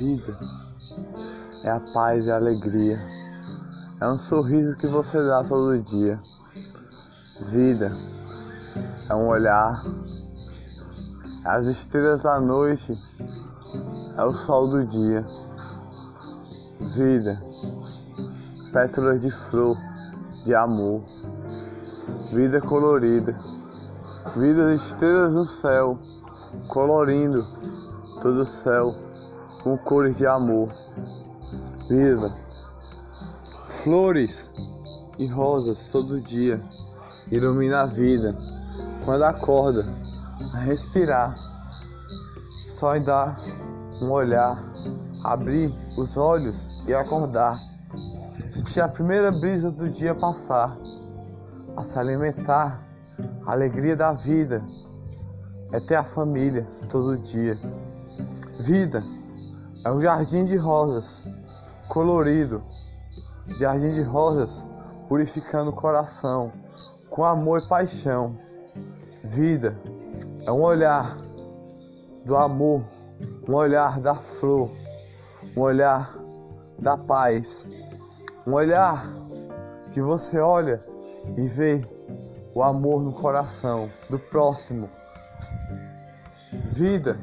Vida é a paz e a alegria. É um sorriso que você dá todo dia. Vida é um olhar. As estrelas da noite é o sol do dia. Vida, pétalas de flor, de amor. Vida colorida. Vida de estrelas no céu, colorindo todo o céu com cores de amor. Vida, flores e rosas todo dia ilumina a vida. Quando acorda, a respirar, só em dar um olhar, abrir os olhos e acordar. Sentir a primeira brisa do dia passar, a se alimentar, a alegria da vida é ter a família todo dia. Vida é um jardim de rosas, colorido, jardim de rosas purificando o coração com amor e paixão. Vida é um olhar do amor, um olhar da flor, um olhar da paz, um olhar que você olha e vê o amor no coração do próximo. Vida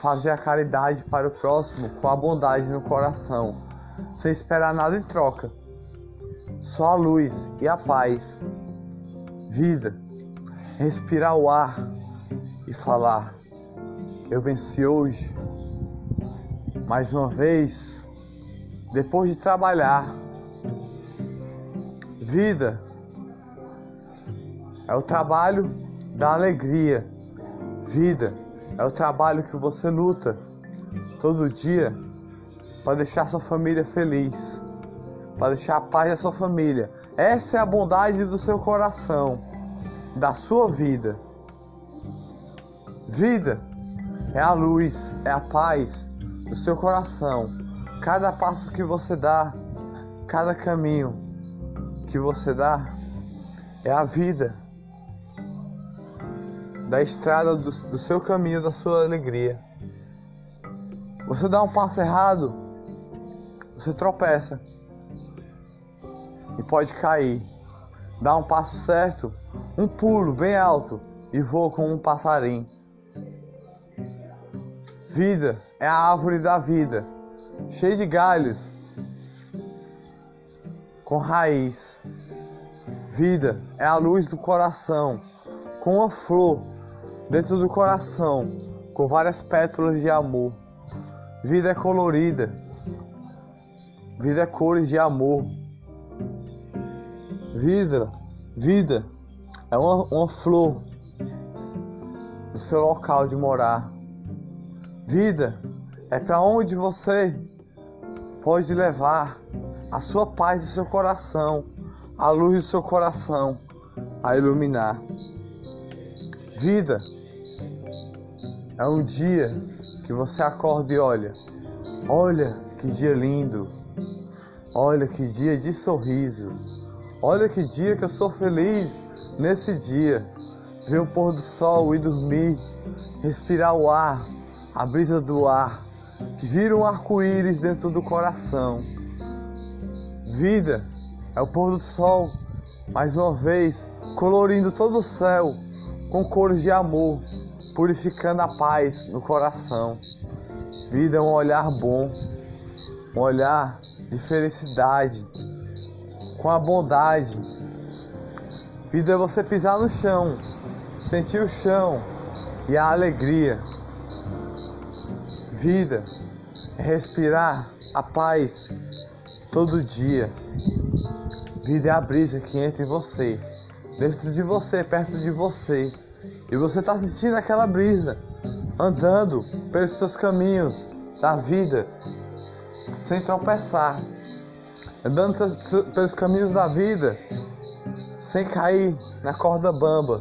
fazer a caridade para o próximo com a bondade no coração, sem esperar nada em troca. Só a luz e a paz. Vida, respirar o ar e falar: Eu venci hoje. Mais uma vez, depois de trabalhar. Vida é o trabalho da alegria. Vida é o trabalho que você luta todo dia para deixar sua família feliz, para deixar a paz da sua família. Essa é a bondade do seu coração, da sua vida. Vida é a luz, é a paz do seu coração. Cada passo que você dá, cada caminho que você dá, é a vida da estrada do, do seu caminho, da sua alegria. Você dá um passo errado, você tropeça e pode cair. Dá um passo certo, um pulo bem alto e voa como um passarinho. Vida é a árvore da vida, cheia de galhos, com raiz. Vida é a luz do coração, com uma flor dentro do coração, com várias pétalas de amor. Vida é colorida, vida é cores de amor. Vida, vida é uma, uma flor no seu local de morar. Vida é para onde você pode levar a sua paz do seu coração, a luz do seu coração a iluminar. Vida é um dia que você acorda e olha, olha que dia lindo, olha que dia de sorriso, olha que dia que eu sou feliz nesse dia. Ver o pôr do sol e dormir, respirar o ar, a brisa do ar, que vira um arco-íris dentro do coração. Vida é o pôr do sol, mais uma vez, colorindo todo o céu com cores de amor purificando a paz no coração. Vida é um olhar bom, um olhar de felicidade, com a bondade. Vida é você pisar no chão, sentir o chão e a alegria. Vida é respirar a paz todo dia. Vida é a brisa que entra em você, dentro de você, perto de você. E você está sentindo aquela brisa, andando pelos seus caminhos da vida, sem tropeçar, andando pelos caminhos da vida, sem cair na corda bamba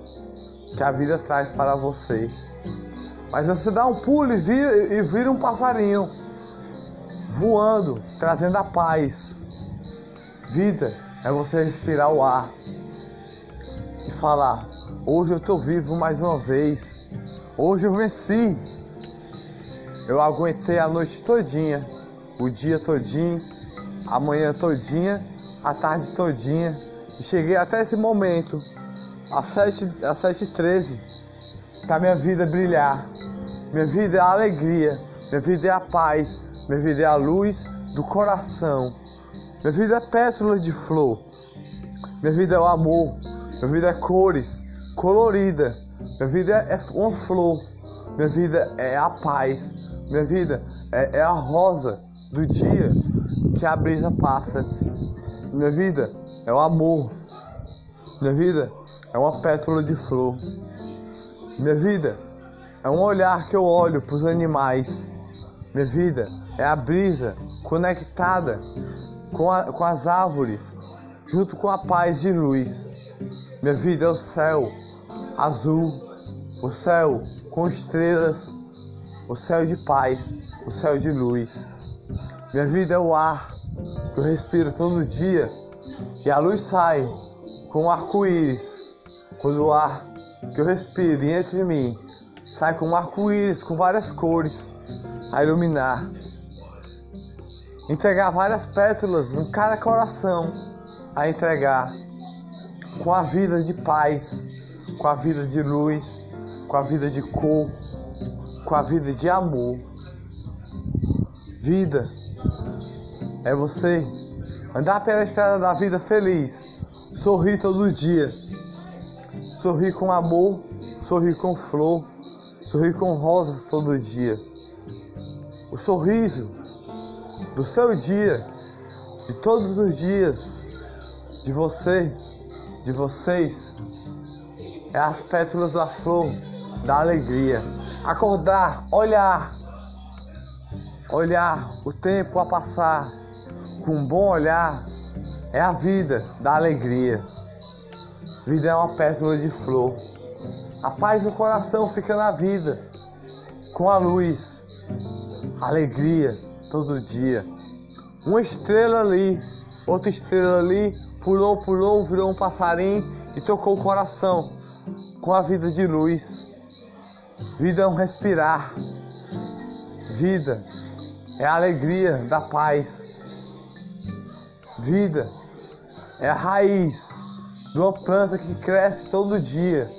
que a vida traz para você. Mas você dá um pulo e vira, e vira um passarinho, voando, trazendo a paz. Vida é você respirar o ar e falar: Hoje eu estou vivo mais uma vez. Hoje eu venci. Eu aguentei a noite todinha, o dia todinho, a manhã todinha, a tarde todinha. E cheguei até esse momento, às 7h13, às 7 para minha vida brilhar. Minha vida é a alegria, minha vida é a paz, minha vida é a luz do coração. Minha vida é pétalas de flor. Minha vida é o amor. Minha vida é cores, colorida. Minha vida é uma flor. Minha vida é a paz. Minha vida é, é a rosa do dia que a brisa passa. Minha vida é o amor. Minha vida é uma pétala de flor. Minha vida é um olhar que eu olho para os animais. Minha vida é a brisa conectada com, a, com as árvores, junto com a paz de luz. Minha vida é o céu azul, o céu com estrelas, o céu de paz, o céu de luz. Minha vida é o ar que eu respiro todo dia e a luz sai com um arco-íris. Quando o ar que eu respiro dentro de mim sai com um arco-íris com várias cores a iluminar. Entregar várias pétalas em cada coração a entregar com a vida de paz, com a vida de luz, com a vida de cor, com a vida de amor. Vida é você andar pela estrada da vida feliz, sorrir todo dia, sorrir com amor, sorrir com flor, sorrir com rosas todo dia. O sorriso do seu dia, de todos os dias, de você, de vocês, é as pétalas da flor da alegria. Acordar, olhar, olhar o tempo a passar com um bom olhar é a vida da alegria. Vida é uma pétala de flor. A paz no coração fica na vida, com a luz, alegria todo dia. Uma estrela ali, outra estrela ali, pulou, pulou, virou um passarinho e tocou o coração com a vida de luz. Vida é um respirar. Vida é a alegria da paz. Vida é a raiz de uma planta que cresce todo dia.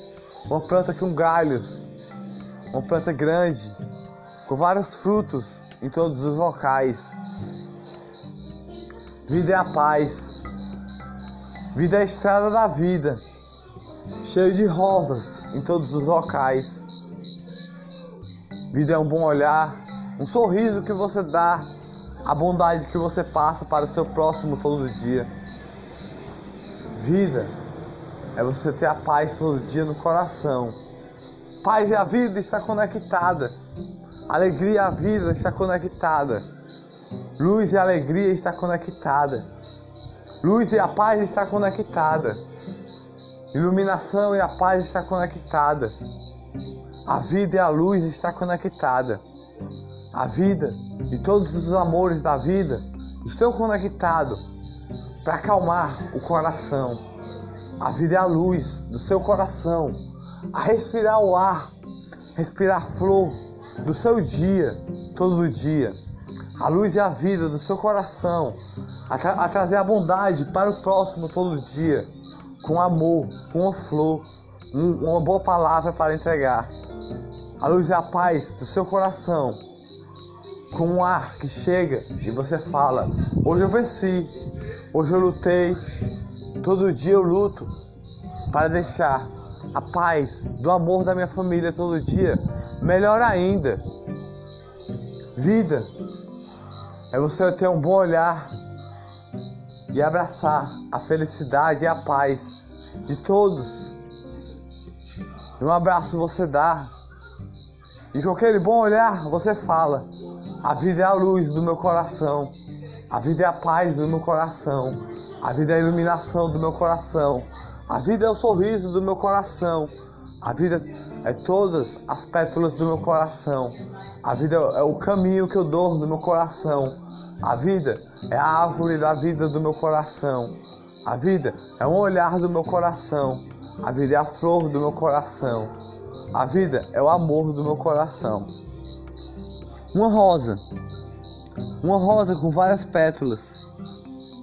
Uma planta com galhos. Uma planta grande, com vários frutos em todos os locais. Vida é a paz. Vida é a estrada da vida, cheio de rosas em todos os locais. Vida é um bom olhar, um sorriso que você dá, a bondade que você passa para o seu próximo todo dia. Vida é você ter a paz todo dia no coração. Paz e a vida está conectada. Alegria e a vida está conectada. Luz e alegria está conectada. Luz e a paz está conectada. Iluminação e a paz está conectada. A vida e a luz está conectada. A vida e todos os amores da vida estão conectados para acalmar o coração. A vida é a luz do seu coração. A respirar o ar, respirar flor do seu dia, todo dia. A luz é a vida do seu coração. A, tra a trazer a bondade para o próximo todo dia. Com amor, com uma flor, um, uma boa palavra para entregar. A luz é a paz do seu coração. Com um ar que chega e você fala: Hoje eu venci, hoje eu lutei, todo dia eu luto para deixar a paz do amor da minha família todo dia melhor ainda. Vida é você ter um bom olhar e abraçar a felicidade e a paz de todos. Um abraço você dá. E com aquele bom olhar você fala: A vida é a luz do meu coração. A vida é a paz do meu coração. A vida é a iluminação do meu coração. A vida é o sorriso do meu coração. A vida é todas as pétalas do meu coração. A vida é o caminho que eu dou no meu coração. A vida é a árvore da vida do meu coração. A vida é um olhar do meu coração. A vida é a flor do meu coração. A vida é o amor do meu coração. Uma rosa. Uma rosa com várias pétalas.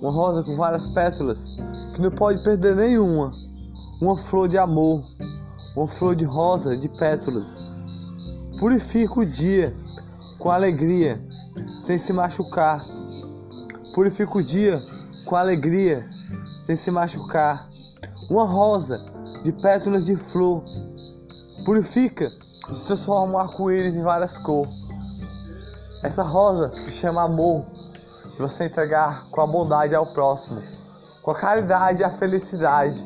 Uma rosa com várias pétalas que não pode perder nenhuma. Uma flor de amor. Uma flor de rosa de pétalas. Purifica o dia com alegria, sem se machucar. Purifica o dia com alegria, sem se machucar. Uma rosa de pétalas de flor purifica e se transforma um arco-íris em várias cores. Essa rosa se chama amor. Você entregar com a bondade ao próximo, com a caridade e a felicidade.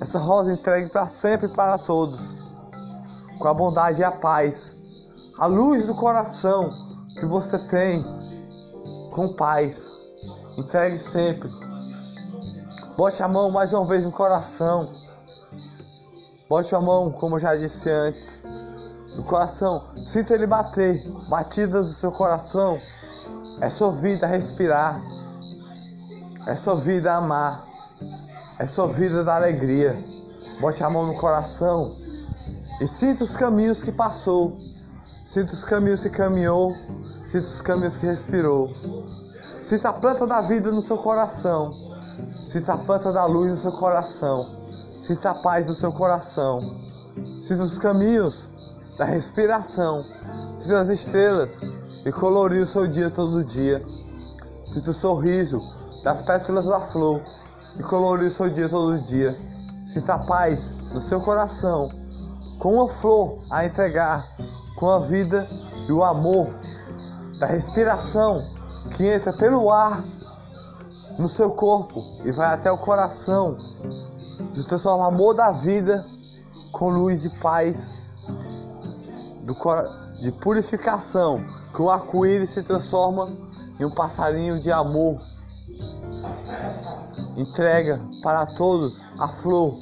Essa rosa entregue para sempre e para todos, com a bondade e a paz, a luz do coração que você tem com paz. Entregue sempre. Bote a mão mais uma vez no coração. Bote a mão, como eu já disse antes, no coração. Sinta ele bater. Batidas do seu coração. É sua vida respirar. É sua vida amar. É sua vida da alegria. Bote a mão no coração e sinta os caminhos que passou. Sinta os caminhos que caminhou. Sinta os caminhos que respirou. Sinta a planta da vida no seu coração. Sinta a planta da luz no seu coração. Sinta a paz no seu coração. Sinta os caminhos da respiração. Sinta as estrelas e colorir o seu dia todo dia. Sinta o sorriso das pétalas da flor e colorir o seu dia todo dia. Sinta a paz no seu coração, com uma flor a entregar, com a vida e o amor da respiração que entra pelo ar no seu corpo e vai até o coração. De transforma o amor da vida com luz e paz do, de purificação. Que o arco-íris se transforma em um passarinho de amor. Entrega para todos a flor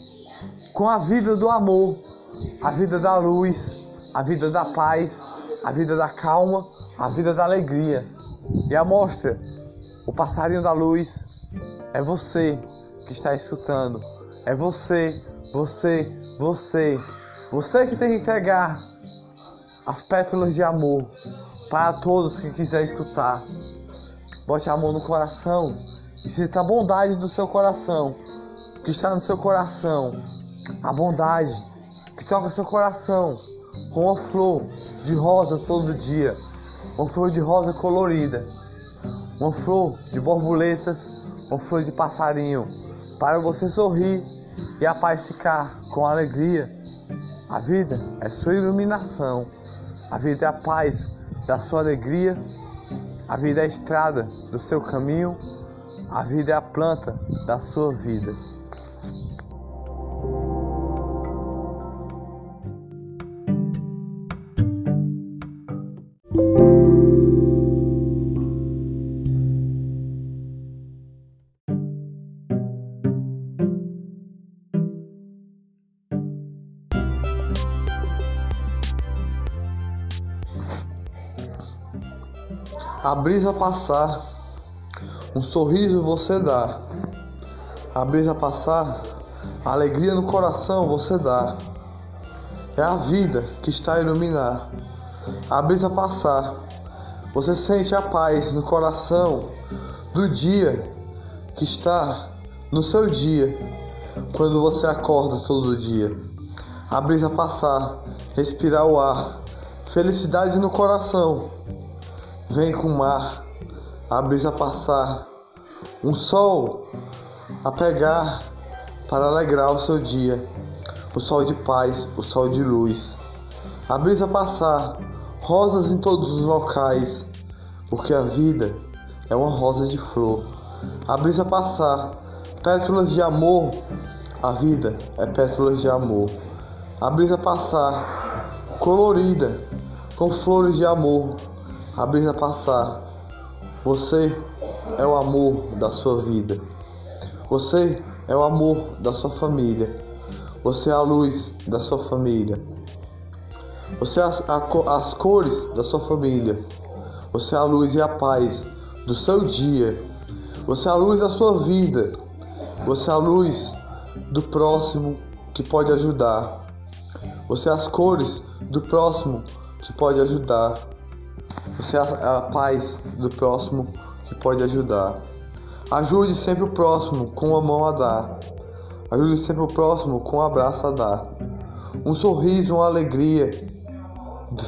com a vida do amor, a vida da luz, a vida da paz, a vida da calma, a vida da alegria. E a mostra, o passarinho da luz, é você que está escutando. É você, você, você. Você que tem que entregar as pétalas de amor para todos que quiser escutar. Bote a mão no coração e sinta a bondade do seu coração, que está no seu coração. A bondade que toca seu coração com uma flor de rosa todo dia. Uma flor de rosa colorida. Uma flor de borboletas uma flor de passarinho, para você sorrir e a paz ficar com alegria. A vida é sua iluminação, a vida é a paz da sua alegria, a vida é a estrada do seu caminho, a vida é a planta da sua vida. A brisa passar, um sorriso você dá. A brisa passar, alegria no coração você dá. É a vida que está a iluminar. A brisa passar, você sente a paz no coração do dia que está no seu dia, quando você acorda todo dia. A brisa passar, respirar o ar, felicidade no coração Vem com o mar, a brisa passar, um sol a pegar para alegrar o seu dia, o sol de paz, o sol de luz. A brisa passar, rosas em todos os locais, porque a vida é uma rosa de flor. A brisa passar, pétalas de amor, a vida é pétalas de amor. A brisa passar, colorida, com flores de amor, a brisa passar. Você é o amor da sua vida. Você é o amor da sua família. Você é a luz da sua família. Você é as, a, as cores da sua família. Você é a luz e a paz do seu dia. Você é a luz da sua vida. Você é a luz do próximo que pode ajudar. Você é as cores do próximo que que pode ajudar. Você é a paz do próximo que pode ajudar. Ajude sempre o próximo com a mão a dar. Ajude sempre o próximo com um abraço a dar. Um sorriso, uma alegria.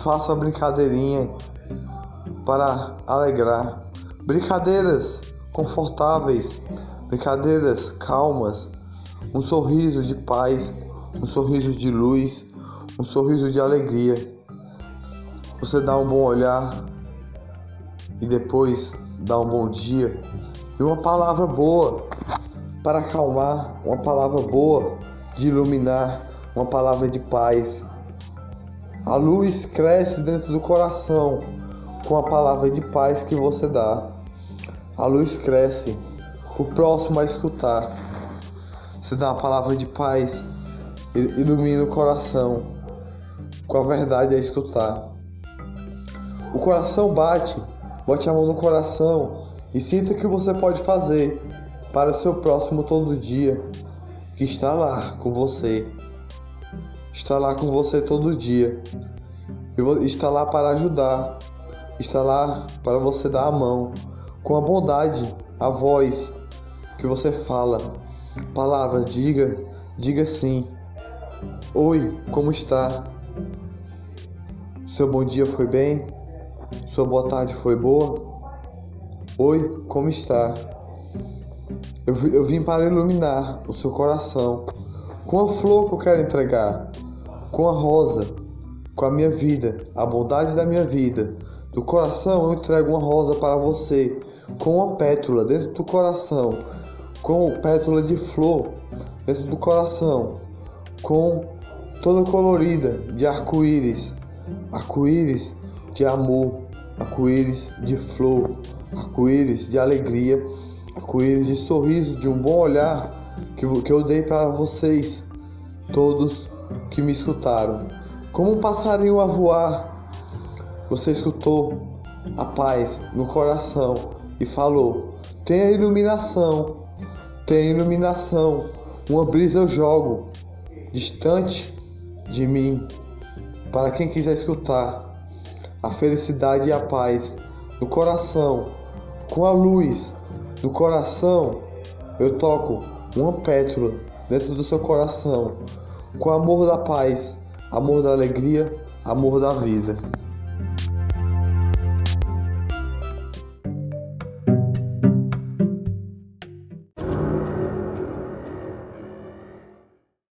Faça uma brincadeirinha para alegrar. Brincadeiras confortáveis, brincadeiras calmas. Um sorriso de paz, um sorriso de luz, um sorriso de alegria. Você dá um bom olhar e depois dá um bom dia e uma palavra boa para acalmar, uma palavra boa de iluminar, uma palavra de paz. A luz cresce dentro do coração com a palavra de paz que você dá. A luz cresce, o próximo a escutar. Você dá uma palavra de paz, ilumina o coração com a verdade a escutar. O coração bate, bote a mão no coração e sinta o que você pode fazer para o seu próximo todo dia, que está lá com você. Está lá com você todo dia. Está lá para ajudar. Está lá para você dar a mão. Com a bondade, a voz que você fala. Palavras, diga, diga sim. Oi, como está? Seu bom dia foi bem? Sua boa tarde foi boa? Oi, como está? Eu, eu vim para iluminar o seu coração com a flor que eu quero entregar, com a rosa, com a minha vida, a bondade da minha vida. Do coração eu entrego uma rosa para você, com uma pétula dentro do coração, com pétula de flor dentro do coração, com toda colorida de arco-íris, arco-íris de amor, arco-íris de flor, arco-íris de alegria arco-íris de sorriso, de um bom olhar que, que eu dei para vocês, todos que me escutaram. Como um passarinho a voar, você escutou a paz no coração e falou: Tenha iluminação, tenha iluminação. Uma brisa eu jogo distante de mim. Para quem quiser escutar, a felicidade e a paz no coração, com a luz no coração, eu toco uma pétala dentro do seu coração, com amor da paz, amor da alegria, amor da vida.